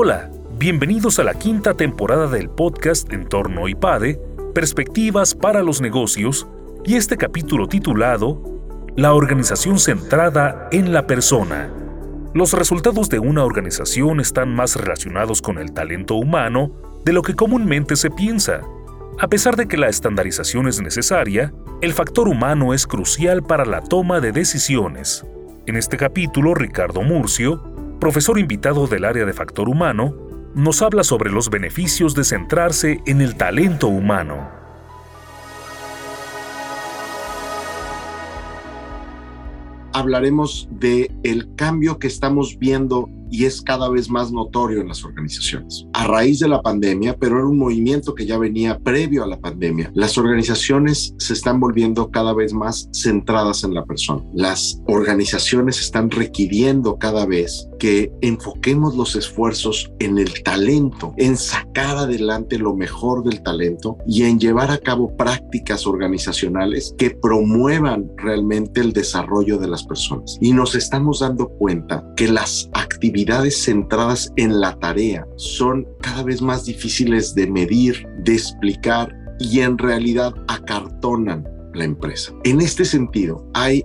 Hola, bienvenidos a la quinta temporada del podcast Entorno IPADE, Perspectivas para los Negocios, y este capítulo titulado La organización centrada en la persona. Los resultados de una organización están más relacionados con el talento humano de lo que comúnmente se piensa. A pesar de que la estandarización es necesaria, el factor humano es crucial para la toma de decisiones. En este capítulo, Ricardo Murcio, profesor invitado del área de factor humano, nos habla sobre los beneficios de centrarse en el talento humano. Hablaremos de el cambio que estamos viendo y es cada vez más notorio en las organizaciones. A raíz de la pandemia, pero era un movimiento que ya venía previo a la pandemia, las organizaciones se están volviendo cada vez más centradas en la persona. Las organizaciones están requiriendo cada vez que enfoquemos los esfuerzos en el talento, en sacar adelante lo mejor del talento y en llevar a cabo prácticas organizacionales que promuevan realmente el desarrollo de las personas. Y nos estamos dando cuenta que las actividades actividades centradas en la tarea son cada vez más difíciles de medir, de explicar y en realidad acartonan la empresa. En este sentido, hay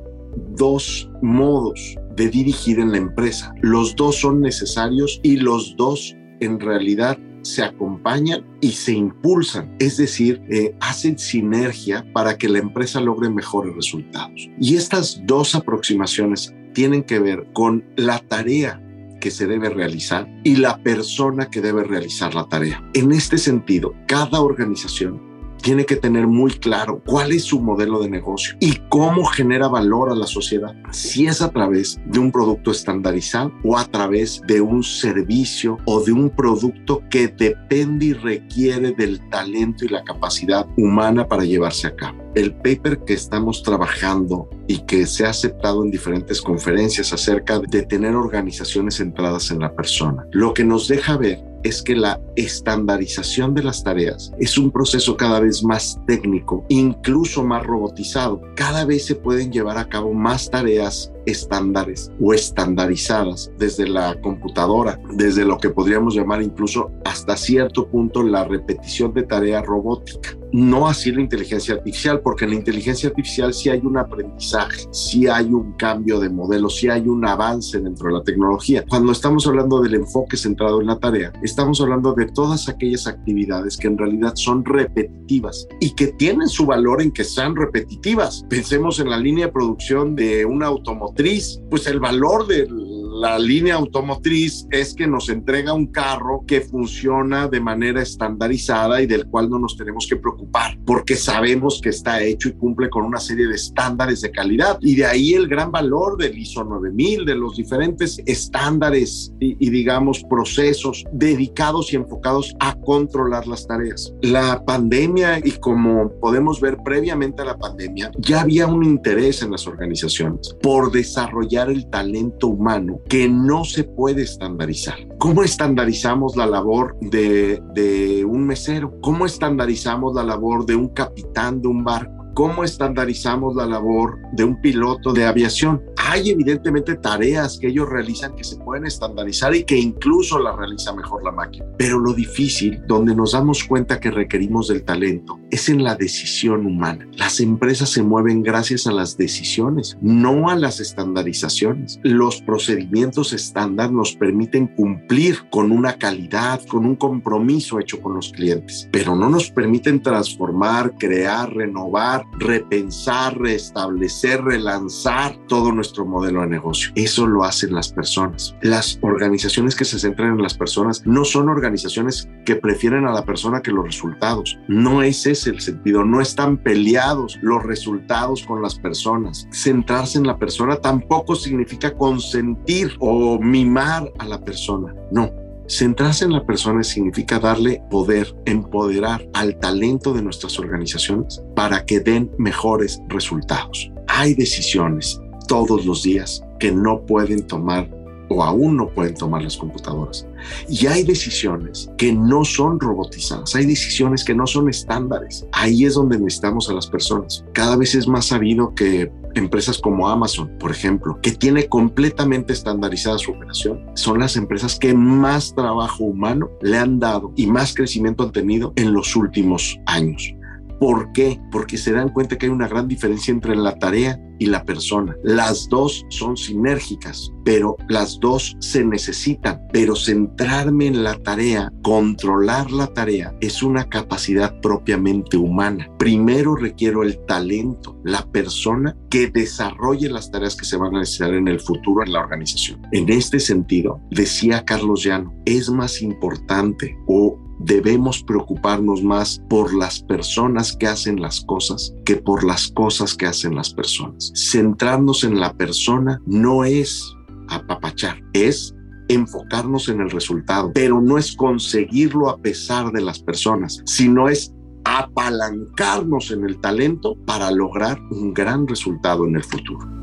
dos modos de dirigir en la empresa. Los dos son necesarios y los dos en realidad se acompañan y se impulsan, es decir, eh, hacen sinergia para que la empresa logre mejores resultados. Y estas dos aproximaciones tienen que ver con la tarea que se debe realizar y la persona que debe realizar la tarea. En este sentido, cada organización tiene que tener muy claro cuál es su modelo de negocio y cómo genera valor a la sociedad. Si es a través de un producto estandarizado o a través de un servicio o de un producto que depende y requiere del talento y la capacidad humana para llevarse a cabo. El paper que estamos trabajando y que se ha aceptado en diferentes conferencias acerca de tener organizaciones centradas en la persona, lo que nos deja ver es que la estandarización de las tareas es un proceso cada vez más técnico, incluso más robotizado. Cada vez se pueden llevar a cabo más tareas estándares o estandarizadas desde la computadora, desde lo que podríamos llamar incluso hasta cierto punto la repetición de tarea robótica. No así la inteligencia artificial, porque en la inteligencia artificial sí hay un aprendizaje, sí hay un cambio de modelo, sí hay un avance dentro de la tecnología. Cuando estamos hablando del enfoque centrado en la tarea, estamos hablando de todas aquellas actividades que en realidad son repetitivas y que tienen su valor en que sean repetitivas. Pensemos en la línea de producción de un pues el valor del la línea automotriz es que nos entrega un carro que funciona de manera estandarizada y del cual no nos tenemos que preocupar porque sabemos que está hecho y cumple con una serie de estándares de calidad. Y de ahí el gran valor del ISO 9000, de los diferentes estándares y, y digamos procesos dedicados y enfocados a controlar las tareas. La pandemia y como podemos ver previamente a la pandemia, ya había un interés en las organizaciones por desarrollar el talento humano que no se puede estandarizar. ¿Cómo estandarizamos la labor de, un mesero? ¿Cómo estandarizamos la labor de un capitán de un barco? ¿Cómo estandarizamos la labor de un piloto de aviación? Hay evidentemente tareas que ellos realizan que se pueden estandarizar y que incluso la realiza mejor la máquina. Pero lo difícil, donde nos damos cuenta que requerimos del talento, es en la decisión humana. Las empresas se mueven gracias a las decisiones, no a las estandarizaciones. Los procedimientos estándar nos permiten cumplir con una calidad, con un compromiso hecho con los clientes, pero no nos permiten transformar, crear, renovar repensar, restablecer, relanzar todo nuestro modelo de negocio. Eso lo hacen las personas. Las organizaciones que se centran en las personas no son organizaciones que prefieren a la persona que los resultados. No es ese el sentido. No están peleados los resultados con las personas. Centrarse en la persona tampoco significa consentir o mimar a la persona. No, Centrarse en la persona significa darle poder, empoderar al talento de nuestras organizaciones para que den mejores resultados. Hay decisiones todos los días que no pueden tomar o aún no pueden tomar las computadoras. Y hay decisiones que no son robotizadas, hay decisiones que no son estándares. Ahí es donde necesitamos a las personas. Cada vez es más sabido que empresas como Amazon, por ejemplo, que tiene completamente estandarizada su operación, son las empresas que más trabajo humano le han dado y más crecimiento han tenido en los últimos años. ¿Por qué? Porque se dan cuenta que hay una gran diferencia entre la tarea y la persona. Las dos son sinérgicas, pero las dos se necesitan. Pero centrarme en la tarea, controlar la tarea, es una capacidad propiamente humana. Primero requiero el talento, la persona que desarrolle las tareas que se van a necesitar en el futuro en la organización. En este sentido, decía Carlos Llano, es más importante o debemos preocuparnos más por las personas que hacen las cosas que por las cosas que hacen las personas. Centrarnos en la persona no es apapachar, es enfocarnos en el resultado, pero no es conseguirlo a pesar de las personas, sino es apalancarnos en el talento para lograr un gran resultado en el futuro.